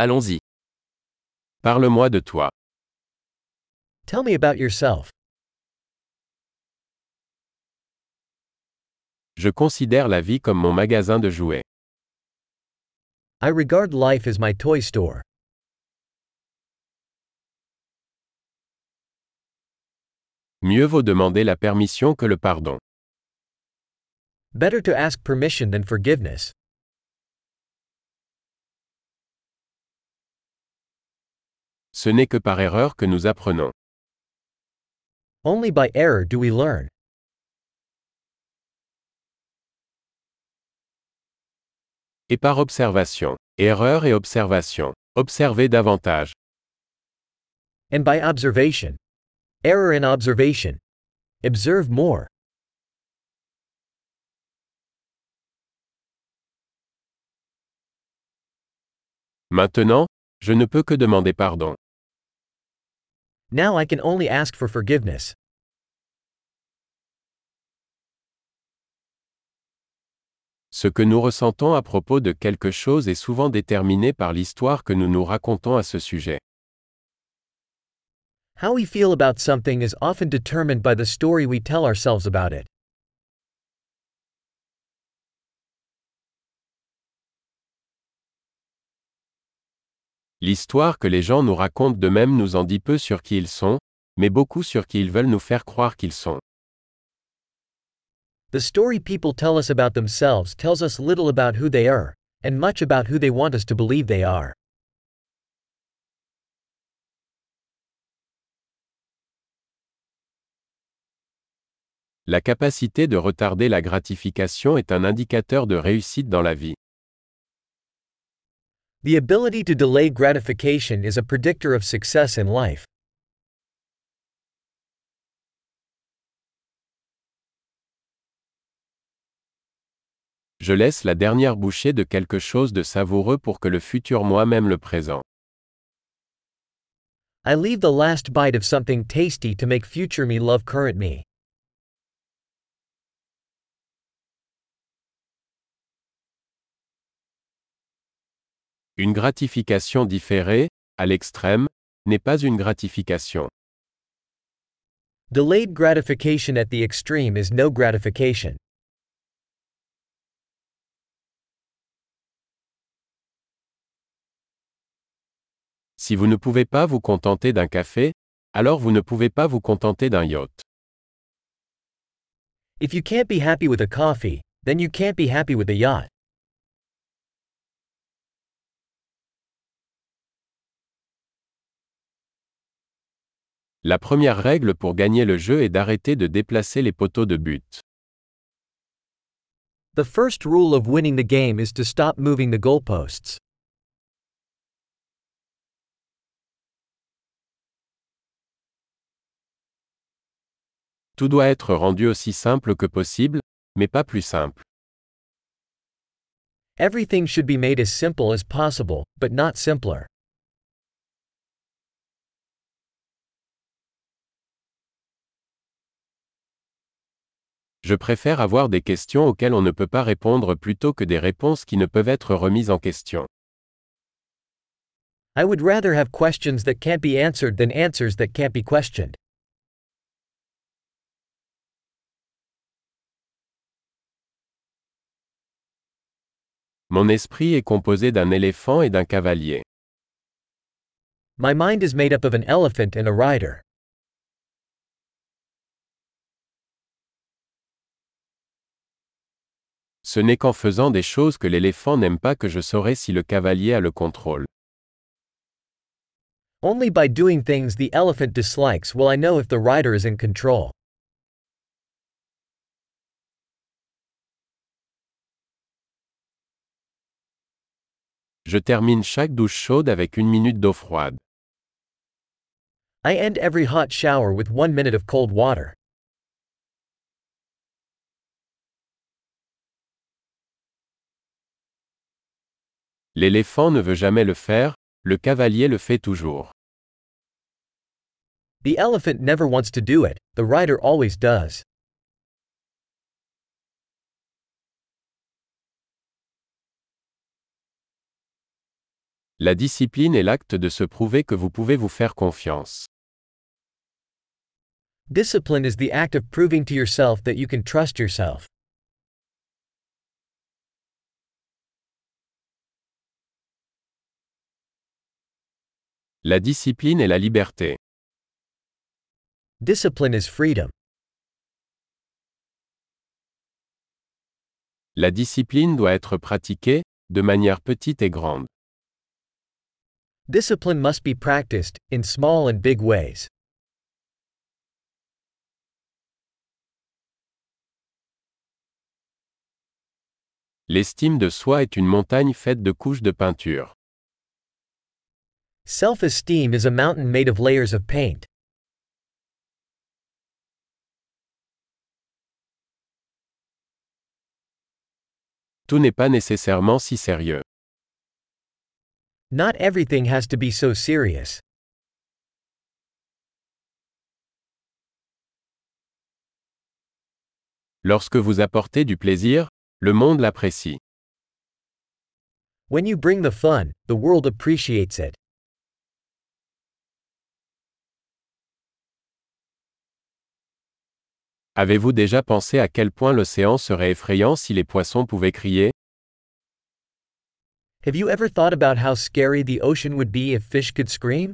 Allons-y. Parle-moi de toi. Tell me about yourself. Je considère la vie comme mon magasin de jouets. I regard life as my toy store. Mieux vaut demander la permission que le pardon. Better to ask permission than forgiveness. Ce n'est que par erreur que nous apprenons. Only by error do we learn. Et par observation. Erreur et observation. Observez davantage. And by observation. Error in observation. Observe more. Maintenant, je ne peux que demander pardon. Now I can only ask for forgiveness. Ce que nous ressentons à propos de quelque chose est souvent déterminé par l'histoire que nous nous racontons à ce sujet. How we feel about something is often determined by the story we tell ourselves about it. L'histoire que les gens nous racontent d'eux-mêmes nous en dit peu sur qui ils sont, mais beaucoup sur qui ils veulent nous faire croire qu'ils sont. The story people tell us about themselves tells us little about who they are, and much about who they want us to believe they are. La capacité de retarder la gratification est un indicateur de réussite dans la vie. The ability to delay gratification is a predictor of success in life. Je laisse la dernière bouchée de quelque chose de savoureux pour que le futur moi-même le présent. I leave the last bite of something tasty to make future me love current me. Une gratification différée, à l'extrême, n'est pas une gratification. Delayed gratification at the extreme is no gratification. Si vous ne pouvez pas vous contenter d'un café, alors vous ne pouvez pas vous contenter d'un yacht. If you can't be happy with a coffee, then you can't be happy with a yacht. La première règle pour gagner le jeu est d'arrêter de déplacer les poteaux de but. The first rule of winning the game is to stop moving the goalposts. Tout doit être rendu aussi simple que possible, mais pas plus simple. Everything should be made as simple as possible, but not simpler. Je préfère avoir des questions auxquelles on ne peut pas répondre plutôt que des réponses qui ne peuvent être remises en question. I would rather have questions that can't be answered than answers that can't be questioned. Mon esprit est composé d'un éléphant et d'un cavalier. My mind is made up of an elephant and a rider. Ce n'est qu'en faisant des choses que l'éléphant n'aime pas que je saurai si le cavalier a le contrôle. Only by doing things the elephant dislikes will I know if the rider is in control. Je termine chaque douche chaude avec une minute d'eau froide. I end every hot shower with one minute of cold water. L'éléphant ne veut jamais le faire, le cavalier le fait toujours. The elephant never wants to do it, the rider always does. La discipline est l'acte de se prouver que vous pouvez vous faire confiance. Discipline is the act of proving to yourself that you can trust yourself. La discipline est la liberté. Discipline is freedom. La discipline doit être pratiquée, de manière petite et grande. Discipline must be practiced, in small and big ways. L'estime de soi est une montagne faite de couches de peinture. Self esteem is a mountain made of layers of paint. Tout n'est pas nécessairement si sérieux. Not everything has to be so serious. Lorsque vous apportez du plaisir, le monde l'apprécie. When you bring the fun, the world appreciates it. Avez-vous déjà pensé à quel point l'océan serait effrayant si les poissons pouvaient crier? Have you ever thought about how scary the ocean would be if fish could scream?